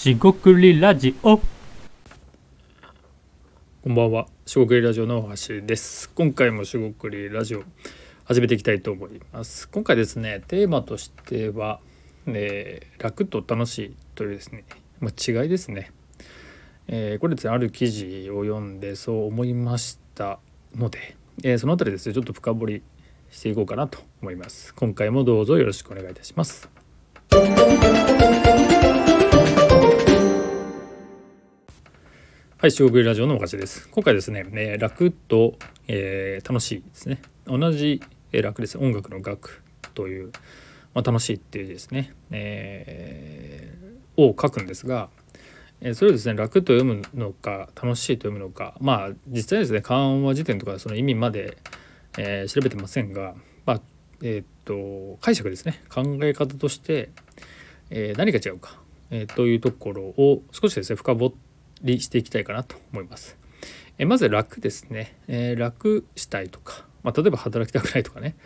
しごくりラジオこんばんは、しごくりラジオの大橋です。今回もしごくりラジオ始めていきたいと思います。今回ですね、テーマとしては、えー楽と楽しいというですね、まあ、違いですね。えーこれですね、ある記事を読んでそう思いましたので、えーそのあたりですね、ちょっと深掘りしていこうかなと思います。今回もどうぞよろしくお願いいたします。はい、四国ラジオのおかしです。今回ですね、えー楽と、えー楽しいですね。同じ、えー楽です。音楽の楽という、まあ、楽しいっていうですね、えーを書くんですが、えそれをですね、楽と読むのか、楽しいと読むのか、まあ、実際ですね、漢和辞典とかその意味まで、え調べてませんが、まあ、えっと、解釈ですね、考え方として、え何が違うか、えというところを少しですね、深掘ってりしていきたいかなと思います。えまず楽ですね、えー楽したいとか、まあ、例えば働きたくないとかね、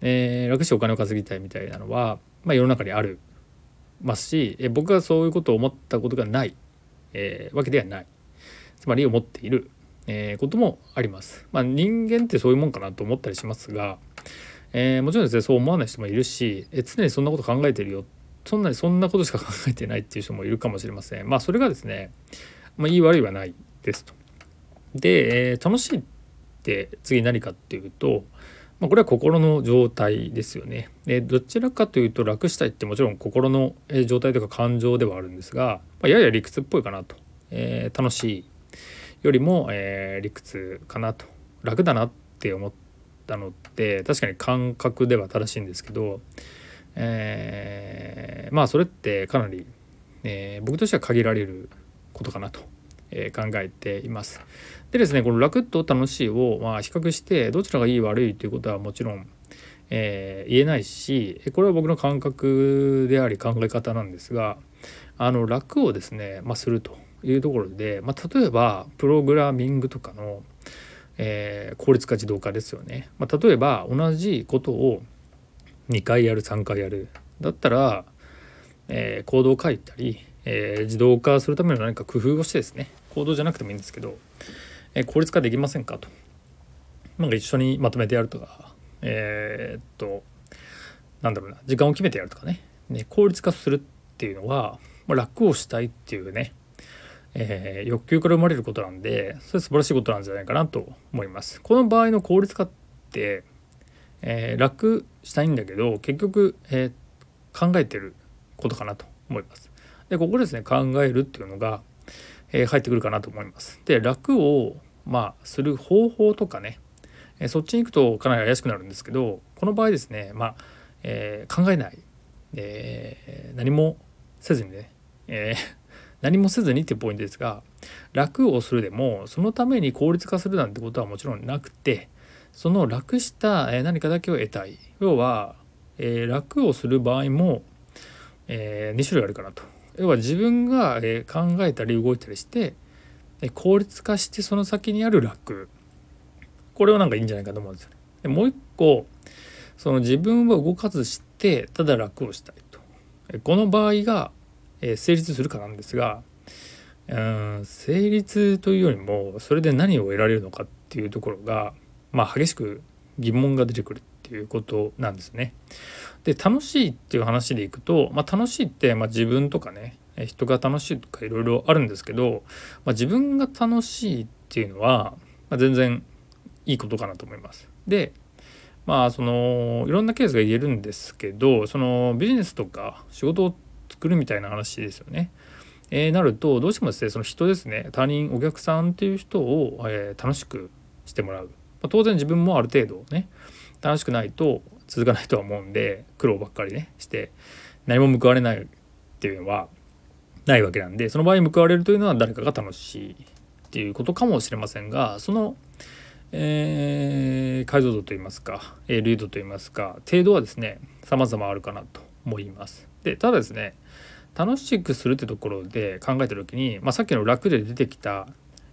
えー楽してお金を稼ぎたいみたいなのは、まあ、世の中にあるますし、え僕がそういうことを思ったことがない、えーわけではないつまり思っている、えこともあります。まあ、人間ってそういうもんかなと思ったりしますが、えもちろんですねそう思わない人もいるし、え常にそんなこと考えてるよそんなにそんなことしか考えてないっていう人もいるかもしれません。まあそれがですね、まあ、いい悪いはないですと。で、えー楽しいって次何かっていうと、まあ、これは心の状態ですよね。でどちらかというと楽したいってもちろん心の状態とか感情ではあるんですが、まあ、やや理屈っぽいかなと、えー楽しいよりも、えー理屈かなと楽だなって思ったのって確かに感覚では正しいんですけど、えーまあそれってかなり、え僕としては限られることかなと、え考えています。でですねこの楽と楽しいを、まあ、比較してどちらがいい悪いということはもちろん、えー言えないしこれは僕の感覚であり考え方なんですがあの楽をですね、まあ、するというところで、まあ、例えばプログラミングとかの、えー効率化自動化ですよね。まあ、例えば同じことを2回やる3回やるだったら、えーコードを書いたり、えー自動化するための何か工夫をしてですねコードじゃなくてもいいんですけど、えー効率化できませんかとなんか一緒にまとめてやるとかえーっとなんだろうな時間を決めてやるとかねね効率化するっていうのは、まあ、楽をしたいっていうねえー欲求から生まれることなんでそれ素晴らしいことなんじゃないかなと思います。この場合の効率化って、えー楽したいんだけど結局、えー考えてることかなと思います。でここですね考えるっていうのが、えー入ってくるかなと思います。で楽をまあする方法とかね、えーそっちに行くとかなり怪しくなるんですけどこの場合ですねまあ、えー考えない、え何もせずにね、え 何もせずにっていうポイントですが楽をするでもそのために効率化するなんてことはもちろんなくてその楽した何かだけを得たい。要は、え楽をする場合も、え2種類あるかなと。要は自分が、え考えたり動いたりしてえ効率化してその先にある楽。これはなんかいいんじゃないかと思うんですよね。でもう一個その自分は動かずしてただ楽をしたいと。この場合が、え成立するかなんですがうん成立というよりもそれで何を得られるのかっていうところがまあ激しく疑問が出てくる。っていうことなんですね。で楽しいっていう話でいくと、まあ、楽しいって、まあ、自分とかね人が楽しいとかいろいろあるんですけど、まあ、自分が楽しいっていうのは、まあ、全然いいことかなと思います。でまあそのいろんなケースが言えるんですけどそのビジネスとか仕事を作るみたいな話ですよね。えーなるとどうしてもですねその人ですね他人お客さんっていう人を、えー楽しくしてもらう、まあ、当然自分もある程度ね楽しくないと続かないとは思うんで苦労ばっかりねして何も報われないっていうのはないわけなんでその場合報われるというのは誰かが楽しいっていうことかもしれませんがその、えー解像度といいますか、えー流度といいますか程度はですね様々あるかなと思います。でただですね楽しくするってところで考えた時に、まあ、さっきの楽で出てきた、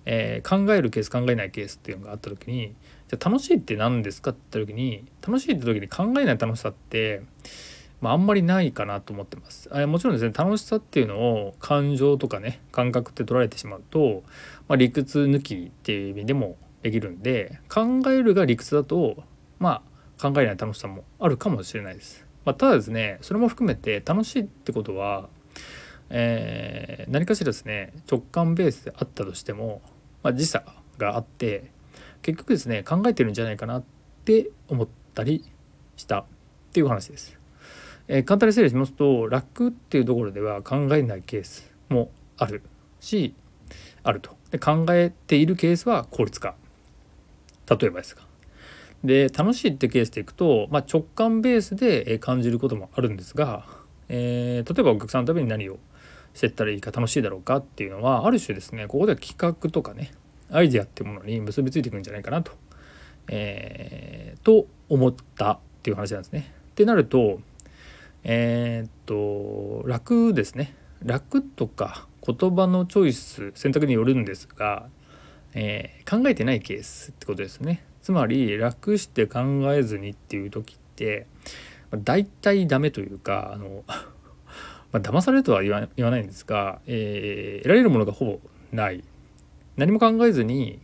えー考えるケース考えないケースっていうのがあった時にじゃ楽しいって何ですかって言った時に楽しいって時に考えない楽しさってまあ、あんまりないかなと思ってます。あもちろんですね楽しさっていうのを感情とかね感覚って取られてしまうと、まあ、理屈抜きっていう意味でもできるんで考えるが理屈だとまあ考えない楽しさもあるかもしれないです。まあ、ただですねそれも含めて楽しいってことは、えー、何かしらですね直感ベースであったとしても、まあ、時差があって結局ですね考えてるんじゃないかなって思ったりした。っていう話です。えー、簡単に整理しますと楽っていうところでは考えないケースもあるしあると。で考えているケースは効率化。例えばですが。で楽しいってケースでいくと、まあ、直感ベースで感じることもあるんですが、えー、例えばお客さんのために何をしてったらいいか楽しいだろうかっていうのはある種ですねここでは企画とかねアイデアっていうものに結びついていくんじゃないかなと,、えー、と思ったっていう話なんですね。ってなるとえー、っと楽ですね楽とか言葉のチョイス選択によるんですが、えー、考えてないケースってことですね。つまり楽して考えずにっていう時って大体ダメというかあの まあ騙されるとは言わ言わないんですが、えー、得られるものがほぼない何も考えずに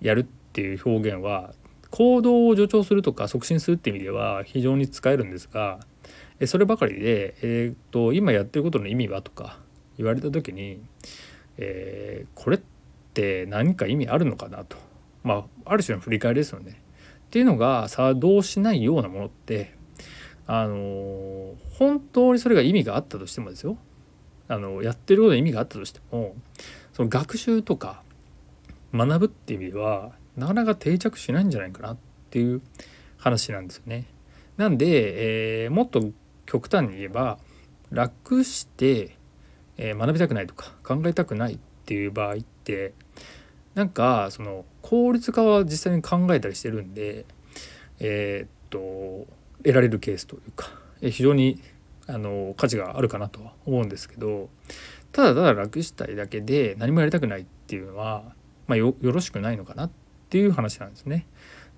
やるっていう表現は行動を助長するとか促進するっていう意味では非常に使えるんですがそればかりで、えーと、今やってることの意味はとか言われた時に、えー、これって何か意味あるのかなとまあある種の振り返りですよね。っていうのが作動しないようなものってあの本当にそれが意味があったとしてもですよあのやってることに意味があったとしてもその学習とか学ぶっていう意味ではなかなか定着しないんじゃないかなっていう話なんですよね。なんで、えー、もっと極端に言えば楽して、えー、学びたくないとか考えたくないっていう場合ってなんかその効率化は実際に考えたりしてるんでえー、っと得られるケースというかえ非常にあの価値があるかなとは思うんですけどただただ楽したいだけで何もやりたくないっていうのは、まあ、よろしくないのかなっていう話なんですね。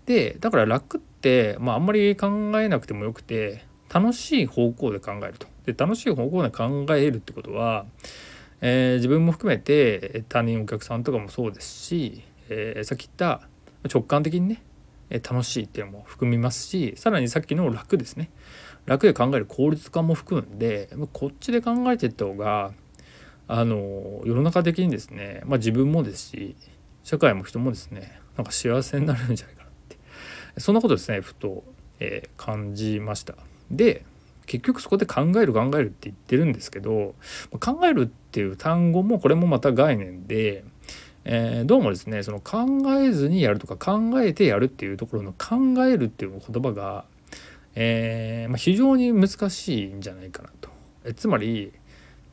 でだから楽って、まあ、あんまり考えなくてもよくて楽しい方向で考えると。で楽しい方向で考えるってことはえー、自分も含めて他人お客さんとかもそうですし、えー、さっき言った直感的にね楽しいっていうのも含みますしさらにさっきの楽ですね楽で考える効率化も含んでこっちで考えていった方があの世の中的にですね、まあ、自分もですし社会も人もですねなんか幸せになるんじゃないかなってそんなことですねふと、えー、感じました。で結局そこで考える考えるって言ってるんですけど考えるっていう単語もこれもまた概念で、えー、どうもですねその考えずにやるとか考えてやるっていうところの考えるっていう言葉が、えー、まあ、非常に難しいんじゃないかなと。えつまり、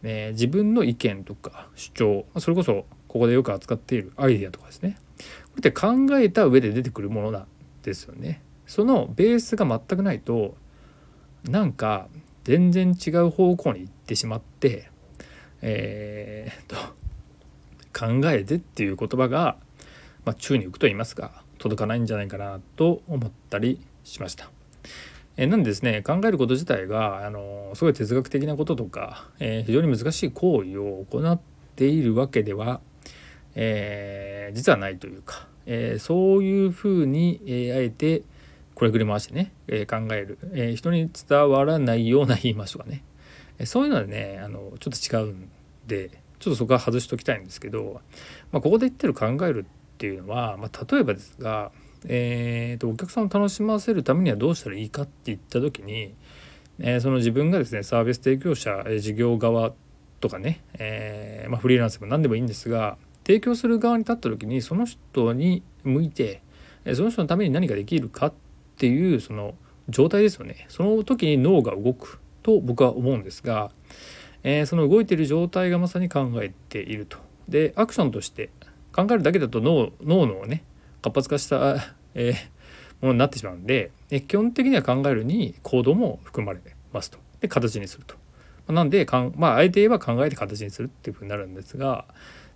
えー、自分の意見とか主張それこそここでよく扱っているアイデアとかですねこれって考えた上で出てくるものなんですよね。そのベースが全くないとなんか全然違う方向に行ってしまってえー、と考えてっていう言葉が、まあ、宙に浮くと言いますか届かないんじゃないかなと思ったりしました。えなんでですね考えること自体があのすごい哲学的なこととか、えー、非常に難しい行為を行っているわけでは、えー、実はないというか、えー、そういうふうに、えあえてこれくり回してね、え考える、え人に伝わらないような言い回しとかね、えそういうのはねあのちょっと違うんでちょっとそこは外しときたいんですけど、まあ、ここで言ってる考えるっていうのは、まあ、例えばですが、えーと、お客さんを楽しませるためにはどうしたらいいかって言った時に、え、その自分がですねサービス提供者事業側とかね、えー、まあ、フリーランスでも何でもいいんですが提供する側に立った時にその人に向いてその人のために何ができるかっていうその状態ですよねその時に脳が動くと僕は思うんですが、えー、その動いている状態がまさに考えていると。でアクションとして考えるだけだと脳脳のね活発化した、えー、ものになってしまうんで、え基本的には考えるに行動も含まれますと。で形にすると。なんでかん、まあ、相手は考えて形にするっていうふうになるんですが、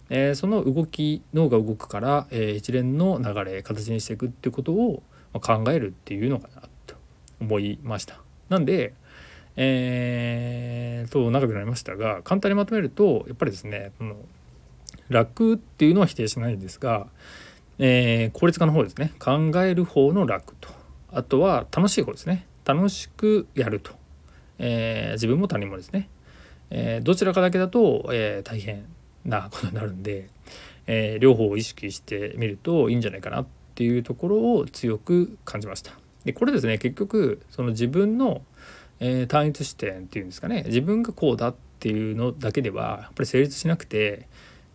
えー、その動き脳が動くから、えー、一連の流れ形にしていくっていうことを考えるっていうのかなと思いました。なんで、えー、と長くなりましたが簡単にまとめるとやっぱりですねこの楽っていうのは否定しないんですが、えー、効率化の方ですね。考える方の楽と。あとは楽しい方ですね。楽しくやると、えー、自分も他人もですね、え、どちらかだけだと、え大変なことになるんで、え両方を意識してみるといいんじゃないかなっていうところを強く感じました。でこれですね結局その自分の、え単一視点っていうんですかね自分がこうだっていうのだけではやっぱり成立しなくて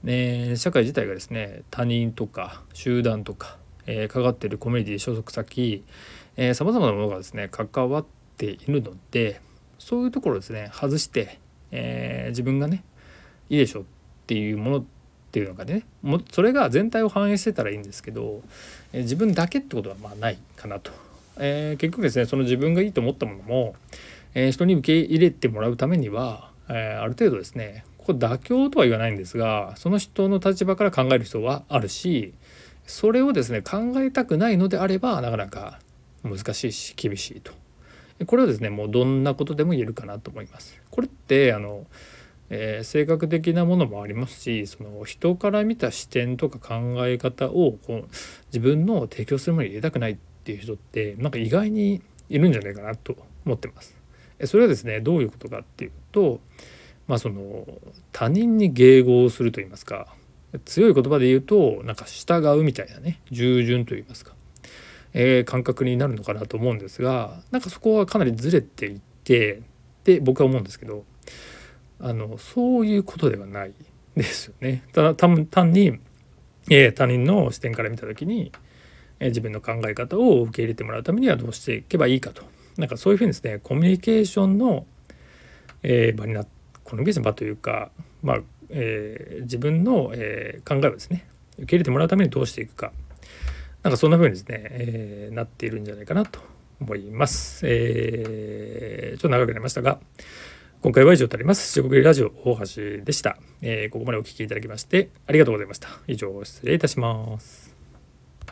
ね、社会自体がですね他人とか集団とか、えー、かかってるコミュニティ所属先さまざまなものがですね関わっているのでそういうところですね外して、えー、自分がねいいでしょっていうものっていうのがねもそれが全体を反映してたらいいんですけど、え、自分だけってことはまあないかなと、えー、結局ですねその自分がいいと思ったものも、え人に受け入れてもらうためには、えある程度ですねここ妥協とは言わないんですがその人の立場から考える必要はあるしそれをですね考えたくないのであればなかなか難しいし厳しいとこれはですねもうどんなことでも言えるかなと思います。これってあの、えー、性格的なものもありますしその人から見た視点とか考え方をこう自分の提供するものに入れたくないっていう人ってなんか意外にいるんじゃないかなと思ってます。それはですねどういうことかっていうとまあその他人に迎合すると言いますか強い言葉で言うとなんか従うみたいなね従順と言いますか、えー、感覚になるのかなと思うんですがなんかそこはかなりずれていってで僕は思うんですけどあのそういうことではないですよね。ただ単に、えー、他人の視点から見た時に、えー、自分の考え方を受け入れてもらうためにはどうしていけばいいかとなんかそういうふうにですねコミュニケーションの、えー、場になコミュニケーション場というか、まあえー、自分の、え、考えをですね受け入れてもらうためにどうしていくかなんかそんな風にですね、えー、なっているんじゃないかなと思います。えー、ちょっと長くなりましたが今回は以上となります。四国ラジオ大橋でした、えー。ここまでお聴きいただきましてありがとうございました。以上失礼いたします。